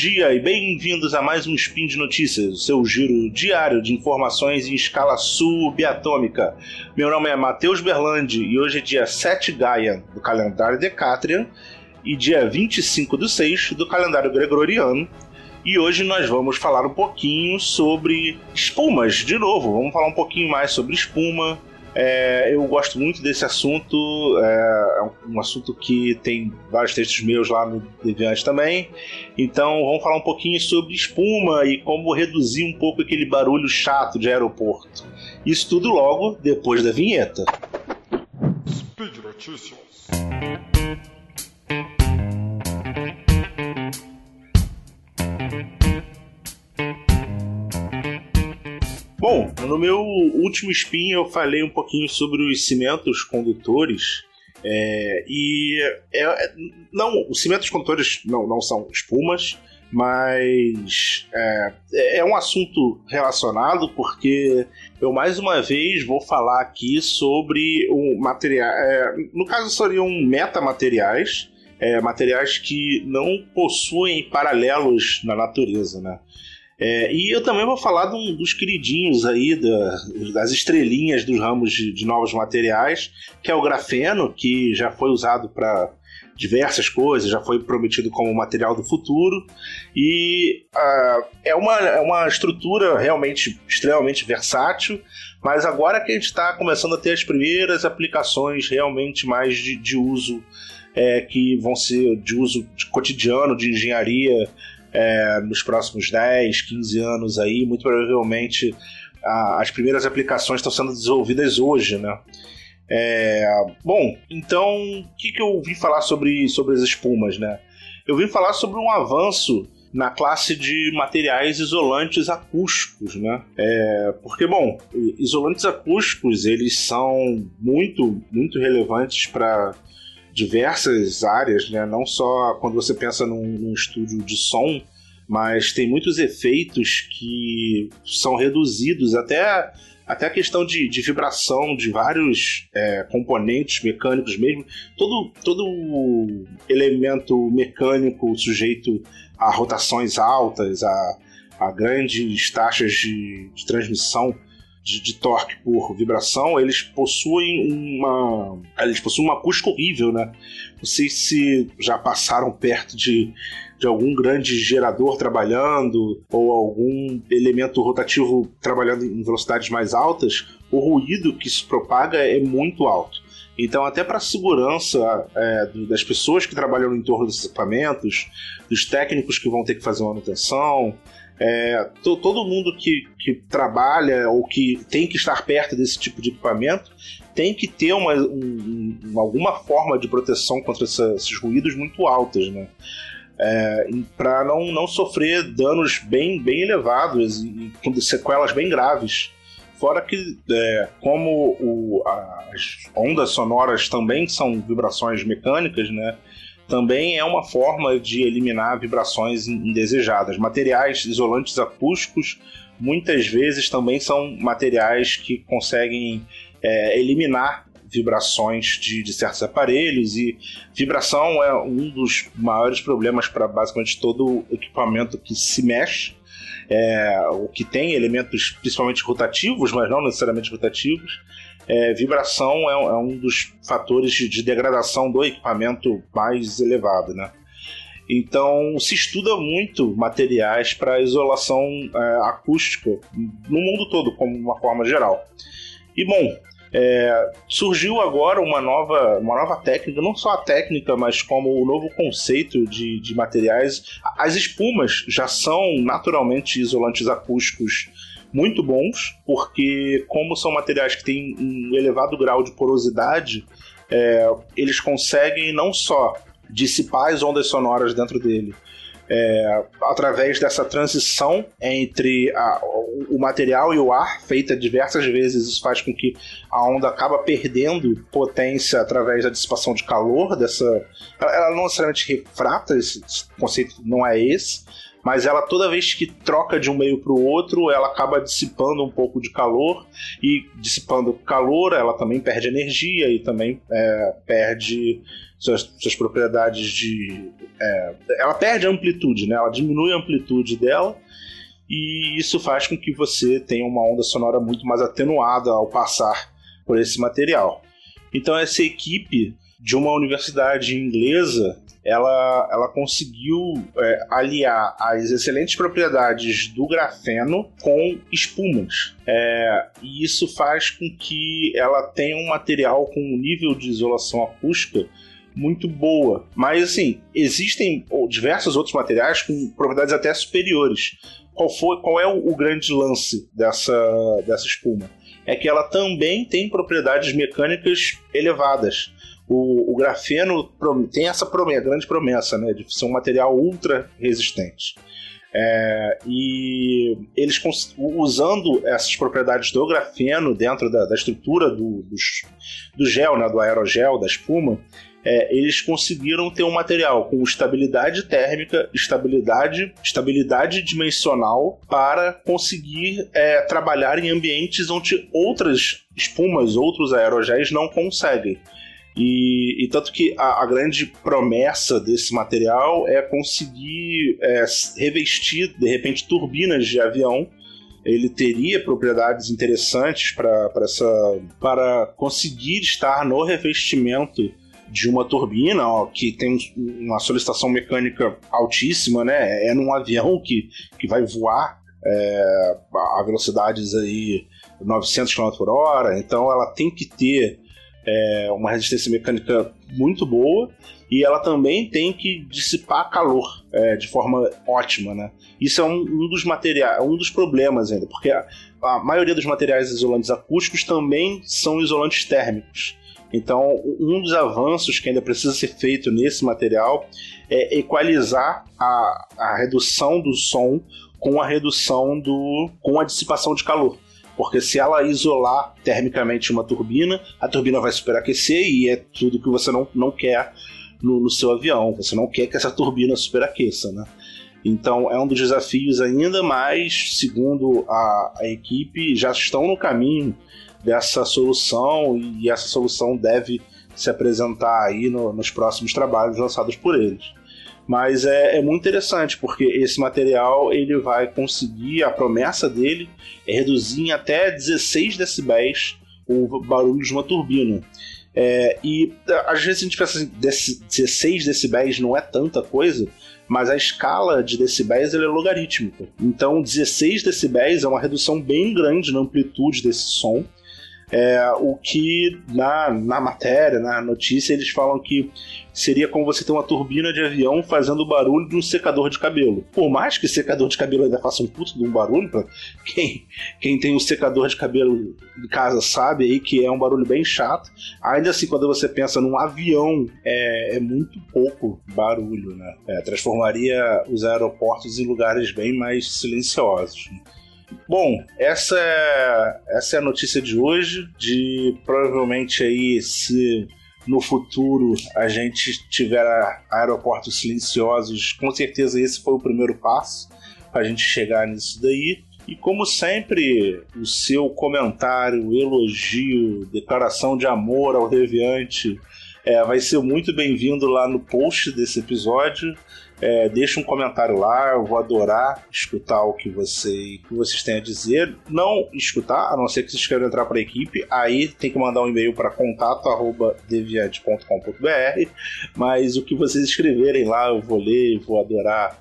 dia e bem-vindos a mais um Spin de Notícias, o seu giro diário de informações em escala subatômica. Meu nome é Matheus Berlandi e hoje é dia 7 Gaia do calendário Decatrian e dia 25 do 6 do calendário Gregoriano. E hoje nós vamos falar um pouquinho sobre espumas, de novo. Vamos falar um pouquinho mais sobre espuma, é, eu gosto muito desse assunto, é, é um assunto que tem vários textos meus lá no Deviante também. Então vamos falar um pouquinho sobre espuma e como reduzir um pouco aquele barulho chato de aeroporto. Isso tudo logo depois da vinheta. Speed Notícias. Bom, no meu último spin eu falei um pouquinho sobre os cimentos condutores. É, e é, é, não, os cimentos condutores não, não são espumas, mas é, é, um assunto relacionado porque eu mais uma vez vou falar aqui sobre o material. É, no caso, seriam metamateriais, é, materiais que não possuem paralelos na natureza, né? É, e eu também vou falar de um, dos queridinhos aí, da, das estrelinhas dos ramos de, de, novos materiais, que é o grafeno, que já foi usado para diversas coisas, já foi prometido como material do futuro. E uh, é, uma, é uma estrutura realmente extremamente versátil, mas agora que a gente está começando a ter as primeiras aplicações realmente mais de, de uso. É, que vão ser de uso cotidiano, de engenharia, é, nos próximos 10, 15 anos aí, muito provavelmente a, as primeiras aplicações estão sendo desenvolvidas hoje, né? É, bom, então o que, que eu vim falar sobre, sobre as espumas, né? Eu vim falar sobre um avanço na classe de materiais isolantes acústicos, né? É, porque, bom, isolantes acústicos eles são muito, muito relevantes para diversas áreas, né? Não só quando você pensa num, num estúdio de som, mas tem muitos efeitos que são reduzidos até até a questão de, de vibração de vários é, componentes mecânicos mesmo, todo, todo elemento mecânico sujeito a rotações altas, a, a grandes taxas de, de transmissão de, de, torque por vibração, eles possuem uma. Eles possuem uma acústica horrível, né? Não sei se já passaram perto de, de algum grande gerador trabalhando ou algum elemento rotativo trabalhando em velocidades mais altas, o ruído que se propaga é muito alto. Então, até para a segurança é, das pessoas que trabalham no entorno desses equipamentos, dos técnicos que vão ter que fazer manutenção, é, todo mundo que, que trabalha ou que tem que estar perto desse tipo de equipamento tem que ter uma, um, alguma forma de proteção contra essa, esses ruídos muito altas, né? É, para não, não sofrer danos bem, bem elevados e com sequelas bem graves. Fora que, é, como o, as ondas sonoras também são vibrações mecânicas, né? Também é uma forma de eliminar vibrações indesejadas. Materiais isolantes acústicos muitas vezes também são materiais que conseguem é, eliminar vibrações de, de, certos aparelhos e vibração é um dos maiores problemas para basicamente todo equipamento que se mexe. É, o que tem elementos principalmente rotativos, mas não necessariamente rotativos, é, vibração é, é, um dos fatores de, de, degradação do equipamento mais elevado, né? Então se estuda muito materiais para isolação é, acústica no mundo todo, como uma forma geral. E bom, é, surgiu agora uma nova, uma nova técnica, não só a técnica, mas como o novo conceito de, de materiais. As espumas já são naturalmente isolantes acústicos muito bons, porque como são materiais que têm um elevado grau de porosidade, é, eles conseguem não só dissipar as ondas sonoras dentro dele, é, através dessa transição entre a, o material e o ar, feita diversas vezes, isso faz com que a onda acaba perdendo potência através da dissipação de calor dessa. Ela não necessariamente refrata, esse conceito não é esse, mas ela toda vez que troca de um meio para o outro, ela acaba dissipando um pouco de calor e dissipando calor, ela também perde energia e também é, perde suas, suas propriedades de. É, ela perde a amplitude, né? Ela diminui a amplitude dela e isso faz com que você tenha uma onda sonora muito mais atenuada ao passar por esse material. Então essa equipe de uma universidade inglesa ela, ela conseguiu é, aliar as excelentes propriedades do grafeno com espumas. É, e isso faz com que ela tenha um material com um nível de isolação acústica muito boa. Mas assim, existem diversos outros materiais com propriedades até superiores. Qual, foi, qual é o, o grande lance dessa, dessa espuma? É que ela também tem propriedades mecânicas elevadas o, o grafeno tem essa promessa, grande promessa né, de ser um material ultra resistente. É, e eles usando essas propriedades do grafeno dentro da, da estrutura do, do, do, gel, né, do aerogel, da espuma, é, eles conseguiram ter um material com estabilidade térmica, estabilidade, estabilidade dimensional para conseguir é, trabalhar em ambientes onde outras espumas, outros aerogéis não conseguem. E, e, tanto que a, a, grande promessa desse material é conseguir é, revestir, de repente, turbinas de avião. Ele teria propriedades interessantes para essa para conseguir estar no revestimento de uma turbina ó, que tem uma solicitação mecânica altíssima, né? É num avião que, que vai voar é, a velocidades aí 900 km por hora, então ela tem que ter é, uma resistência mecânica muito boa e ela também tem que dissipar calor é, de forma ótima, né? Isso é um, um, dos materiais, um dos problemas ainda, porque a, a, maioria dos materiais isolantes acústicos também são isolantes térmicos. Então, um dos avanços que ainda precisa ser feito nesse material é equalizar a, a redução do som com a redução do com a dissipação de calor. Porque se ela isolar termicamente uma turbina, a turbina vai superaquecer e é tudo que você não, não quer no, no seu avião. Você não quer que essa turbina superaqueça, né? Então é um dos desafios ainda, mas segundo a, a equipe, já estão no caminho dessa solução e essa solução deve se apresentar aí no, nos próximos trabalhos lançados por eles. Mas é, é, muito interessante, porque esse material ele vai conseguir, a promessa dele é reduzir em até 16 decibéis o barulho de uma turbina. É, e às vezes a gente pensa assim, 16 decibéis não é tanta coisa, mas a escala de decibéis é logarítmica. Então 16 decibéis é uma redução bem grande na amplitude desse som. É, o que na, na matéria, na notícia, eles falam que seria como você ter uma turbina de avião fazendo o barulho de um secador de cabelo. Por mais que secador de cabelo ainda faça um puto de um barulho, pra quem, quem tem um secador de cabelo em casa sabe aí que é um barulho bem chato. Ainda assim, quando você pensa num avião, é, é muito pouco barulho, né? É, transformaria os aeroportos em lugares bem mais silenciosos. Bom, essa é, essa é a notícia de hoje. De provavelmente aí se no futuro a gente tiver aeroportos silenciosos, com certeza esse foi o primeiro passo para a gente chegar nisso daí. E como sempre, o seu comentário, elogio, declaração de amor ao Deviante é, vai ser muito bem-vindo lá no post desse episódio. É, deixa um comentário lá, eu vou adorar escutar o que, você, que vocês têm a dizer. Não escutar, a não ser que vocês queiram entrar para a equipe, aí tem que mandar um e-mail para contato@deviante.com.br. Mas o que vocês escreverem lá, eu vou ler, vou adorar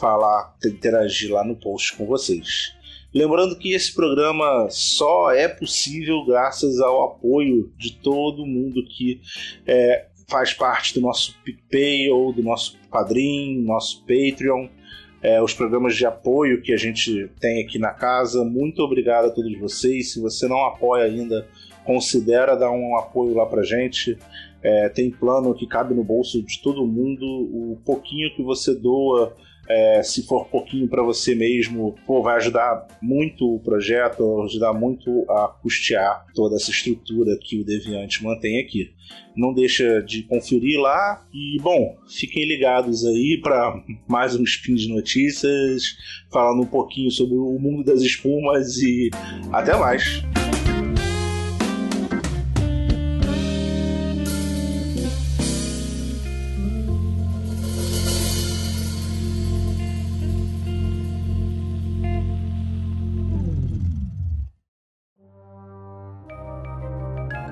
falar, interagir lá no post com vocês. Lembrando que esse programa só é possível graças ao apoio de todo mundo que é, faz parte do nosso PicPay ou do nosso Padrim, nosso Patreon, é, os programas de apoio que a gente tem aqui na casa. Muito obrigado a todos vocês. Se você não apoia ainda, considera dar um apoio lá pra gente. É, tem plano que cabe no bolso de todo mundo. O pouquinho que você doa É, se for pouquinho para você mesmo, pô, vai ajudar muito o projeto, ajudar muito a custear toda essa estrutura que o Deviante mantém aqui. Não deixa de conferir lá e, bom, fiquem ligados aí para mais um spin de notícias, falando um pouquinho sobre o mundo das espumas e até mais.